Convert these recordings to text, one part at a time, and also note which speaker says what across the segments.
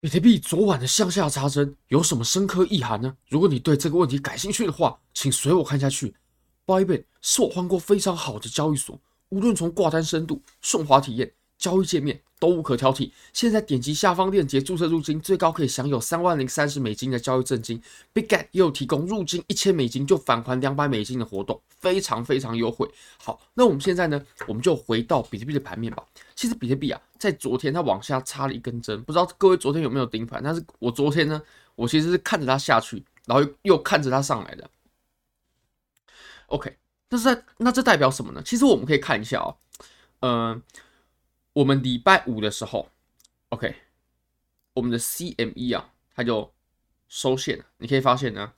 Speaker 1: 比特币昨晚的向下插针有什么深刻意涵呢？如果你对这个问题感兴趣的话，请随我看下去。Bybit 是我换过非常好的交易所，无论从挂单深度、顺滑体验、交易界面都无可挑剔。现在点击下方链接注册入金，最高可以享有三万零三十美金的交易赠金。Big Get 也有提供入金一千美金就返还两百美金的活动，非常非常优惠。好，那我们现在呢，我们就回到比特币的盘面吧。其实比特币啊，在昨天它往下插了一根针，不知道各位昨天有没有盯盘？但是我昨天呢，我其实是看着它下去，然后又看着它上来的。OK，那是在那这代表什么呢？其实我们可以看一下哦，嗯、我们礼拜五的时候，OK，我们的 CME 啊，它就收线了。你可以发现呢，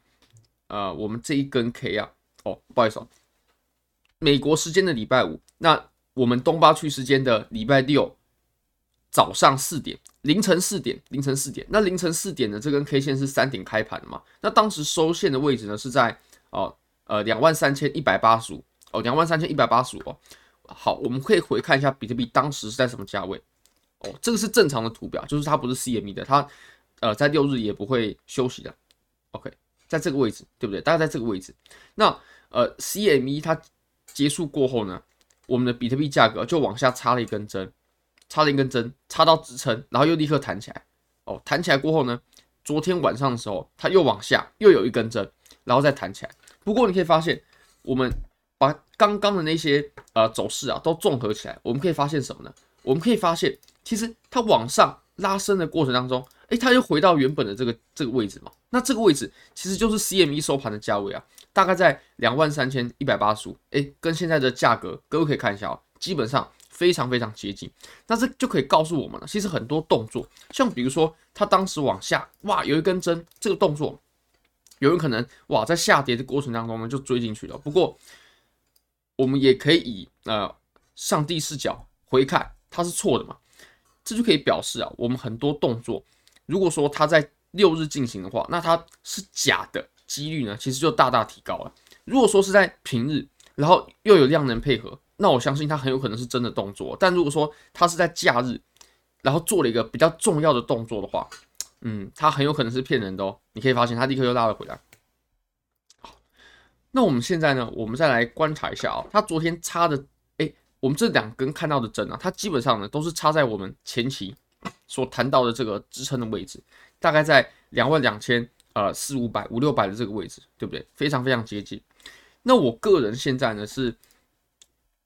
Speaker 1: 呃，我们这一根 K 啊，哦，不好意思哦，美国时间的礼拜五，那我们东八区时间的礼拜六早上四点，凌晨四点，凌晨四点，那凌晨四点的这根 K 线是三点开盘的嘛？那当时收线的位置呢是在哦，呃，两万三千一百八十五，哦，两万三千一百八十五哦。好，我们可以回看一下比特币当时是在什么价位哦。这个是正常的图表，就是它不是 CME 的，它呃在六日也不会休息的。OK，在这个位置，对不对？大概在这个位置。那呃 CME 它结束过后呢，我们的比特币价格就往下插了一根针，插了一根针，插到支撑，然后又立刻弹起来。哦，弹起来过后呢，昨天晚上的时候它又往下又有一根针，然后再弹起来。不过你可以发现我们。把刚刚的那些呃走势啊都综合起来，我们可以发现什么呢？我们可以发现，其实它往上拉升的过程当中，诶，它又回到原本的这个这个位置嘛。那这个位置其实就是 CME 收盘的价位啊，大概在两万三千一百八十五。诶，跟现在的价格，各位可以看一下啊，基本上非常非常接近。那这就可以告诉我们了，其实很多动作，像比如说它当时往下，哇，有一根针，这个动作有人可能哇在下跌的过程当中呢就追进去了。不过我们也可以以呃上帝视角回看，它是错的嘛？这就可以表示啊，我们很多动作，如果说它在六日进行的话，那它是假的几率呢，其实就大大提高了。如果说是在平日，然后又有量能配合，那我相信它很有可能是真的动作。但如果说它是在假日，然后做了一个比较重要的动作的话，嗯，它很有可能是骗人的哦。你可以发现它立刻又拉了回来。那我们现在呢？我们再来观察一下啊、喔，它昨天插的，哎、我们这两根看到的针啊，它基本上呢都是插在我们前期所谈到的这个支撑的位置，大概在两万两千呃四五百五六百的这个位置，对不对？非常非常接近。那我个人现在呢是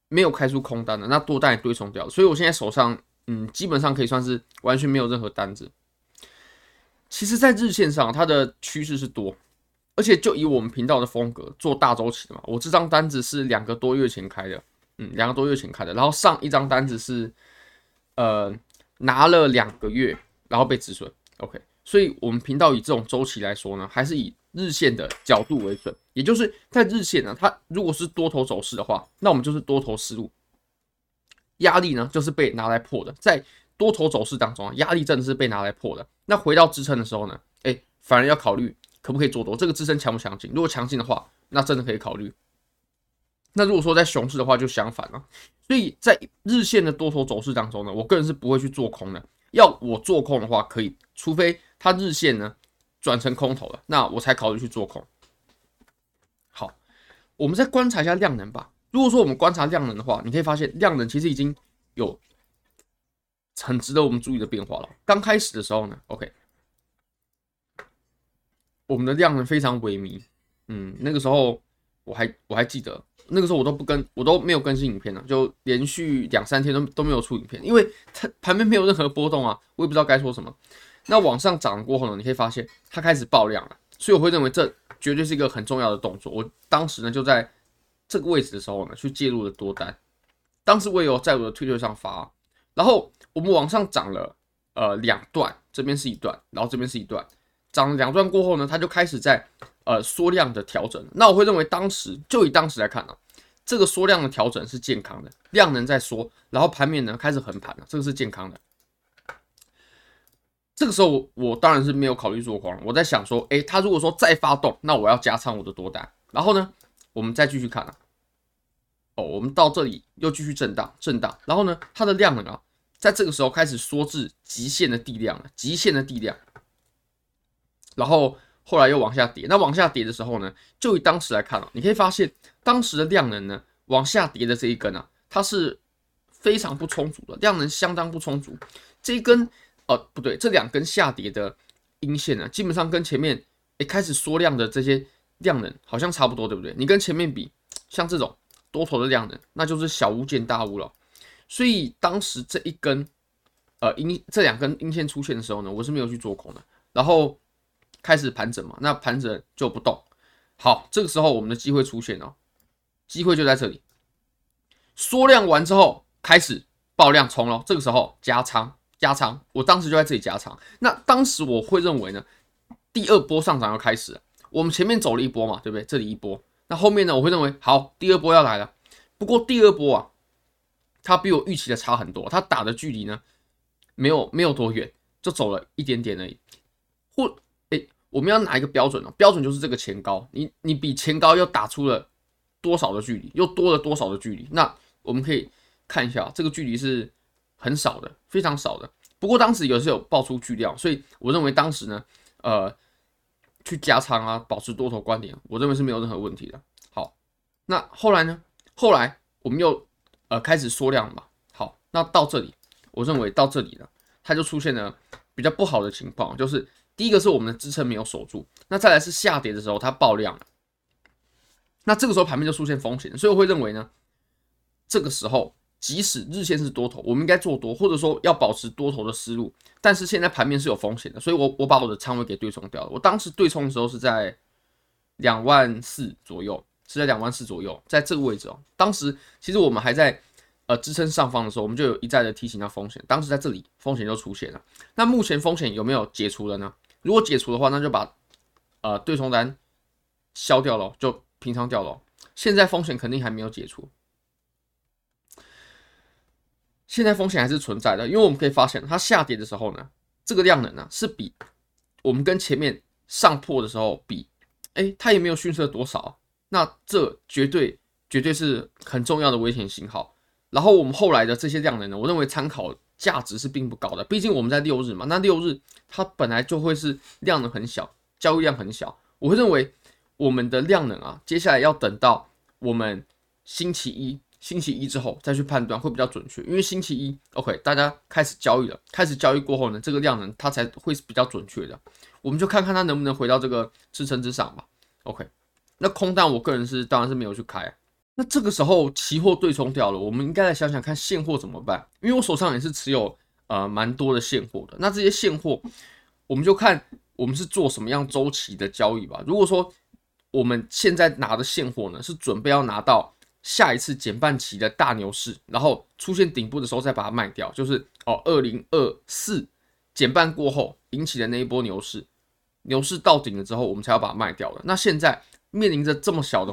Speaker 1: 没有开出空单的，那多单也对冲掉，所以我现在手上嗯基本上可以算是完全没有任何单子。其实，在日线上，它的趋势是多。而且就以我们频道的风格做大周期的嘛，我这张单子是两个多月前开的，嗯，两个多月前开的，然后上一张单子是，呃，拿了两个月，然后被止损，OK，所以我们频道以这种周期来说呢，还是以日线的角度为准，也就是在日线呢，它如果是多头走势的话，那我们就是多头思路，压力呢就是被拿来破的，在多头走势当中啊，压力真的是被拿来破的，那回到支撑的时候呢，哎，反而要考虑。可不可以做多？这个支撑强不强劲？如果强劲的话，那真的可以考虑。那如果说在熊市的话，就相反了。所以在日线的多头走势当中呢，我个人是不会去做空的。要我做空的话，可以，除非它日线呢转成空头了，那我才考虑去做空。好，我们再观察一下量能吧。如果说我们观察量能的话，你可以发现量能其实已经有很值得我们注意的变化了。刚开始的时候呢，OK。我们的量能非常萎靡，嗯，那个时候我还我还记得，那个时候我都不跟，我都没有更新影片了，就连续两三天都都没有出影片，因为它盘面没有任何波动啊，我也不知道该说什么。那往上涨过后呢，你可以发现它开始爆量了，所以我会认为这绝对是一个很重要的动作。我当时呢就在这个位置的时候呢去介入了多单，当时我也有在我的推特上发，然后我们往上涨了呃两段，这边是一段，然后这边是一段。涨了两段过后呢，它就开始在呃缩量的调整。那我会认为当时就以当时来看、啊，这个缩量的调整是健康的，量能在缩，然后盘面呢开始横盘了，这个是健康的。这个时候我，当然是没有考虑做空，我在想说，诶，它如果说再发动，那我要加仓我的多单。然后呢，我们再继续看啊，哦，我们到这里又继续震荡震荡，然后呢，它的量能啊在这个时候开始缩至极限的地量了，极限的地量。然后后来又往下跌，那往下跌的时候呢，就以当时来看啊，你可以发现当时的量能呢，往下跌的这一根啊，它是非常不充足的，量能相当不充足。这一根哦不对，这两根下跌的阴线呢，基本上跟前面诶开始缩量的这些量能好像差不多，对不对？你跟前面比，像这种多头的量能，那就是小巫见大巫了。所以当时这一根呃阴这两根阴线出现的时候呢，我是没有去做空的，然后开始盘整嘛，那盘整就不动。好，这个时候我们的机会出现了，机会就在这里，缩量完之后开始爆量冲了，这个时候加仓加仓，我当时就在这里加仓。那当时我会认为呢，第二波上涨要开始了，我们前面走了一波嘛，对不对？这里一波，那后面呢，我会认为好，第二波要来了。不过第二波啊。它比我预期的差很多，它打的距离呢，没有没有多远，就走了一点点而已。或、我们要拿一个标准呢？标准就是这个前高，你你比前高又打出了多少的距离，又多了多少的距离？那我们可以看一下，这个距离是很少的，非常少的。不过当时也是有爆出巨量，所以我认为当时呢，呃，去加仓啊，保持多头观点，我认为是没有任何问题的。好，那后来呢？后来我们又。呃，开始缩量嘛。好，那到这里，我认为到这里呢，它就出现了比较不好的情况，就是第一个是我们的支撑没有守住，那再来是下跌的时候它爆量了，那这个时候盘面就出现风险，所以我会认为呢，这个时候即使日线是多头，我们应该做多，或者说要保持多头的思路，但是现在盘面是有风险的，所以我我把我的仓位给对冲掉了。我当时对冲的时候是在两万四左右。是在两万四左右，在这个位置哦。当时其实我们还在呃支撑上方的时候，我们就有一再的提醒到风险。当时在这里风险就出现了。那目前风险有没有解除了呢？如果解除的话，那就把呃对冲单消掉了，就平仓掉了。现在风险肯定还没有解除，现在风险还是存在的，因为我们可以发现它下跌的时候呢，这个量能呢是比我们跟前面上破的时候比，哎，它也没有逊色多少。那这绝对绝对是很重要的危险信号。然后我们后来的这些量能呢，我认为参考价值是并不高的。毕竟我们在六日嘛，那六日它本来就会是量能很小，交易量很小。我会认为我们的量能啊，接下来要等到我们星期一、星期一之后再去判断会比较准确。因为星期一，OK，大家开始交易了，开始交易过后呢，这个量能它才会是比较准确的。我们就看看它能不能回到这个支撑之上吧。OK。那空单，我个人是当然是没有去开。那这个时候期货对冲掉了，我们应该来想想看现货怎么办？因为我手上也是持有呃蛮多的现货的。那这些现货，我们就看我们是做什么样周期的交易吧。如果说我们现在拿的现货呢，是准备要拿到下一次减半期的大牛市，然后出现顶部的时候再把它卖掉，就是哦二零二四减半过后引起的那一波牛市，牛市到顶了之后，我们才要把它卖掉的。那现在。面临着这么小的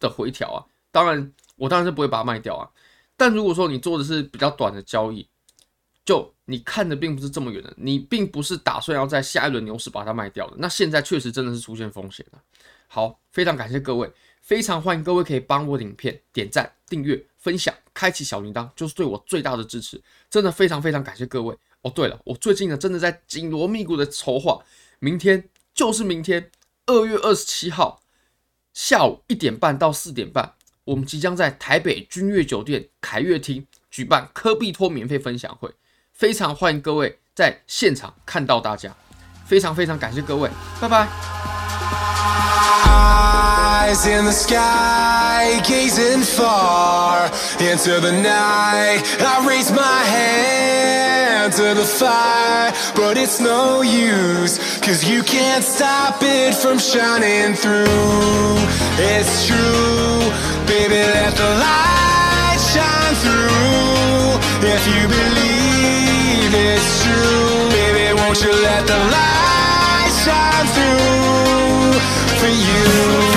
Speaker 1: 的回调啊，当然我当然是不会把它卖掉啊。但如果说你做的是比较短的交易，就你看的并不是这么远的，你并不是打算要在下一轮牛市把它卖掉的。那现在确实真的是出现风险了。好，非常感谢各位，非常欢迎各位可以帮我影片点赞、订阅、分享、开启小铃铛，就是对我最大的支持。真的非常非常感谢各位哦。对了，我最近呢真的在紧锣密鼓的筹划，明天就是明天，二月二十七号。下午一点半到四点半，我们即将在台北君悦酒店凯悦厅举办科比托免费分享会非常欢迎各位在现场看到大家非常非常感谢各位拜拜
Speaker 2: eyes in the sky gazing far into the night i raise my hand to the fire but it's no use cause you can't stop it from shining through it's true Baby, let the light shine through. If you believe it's true Baby, won't you let the light shine through For you?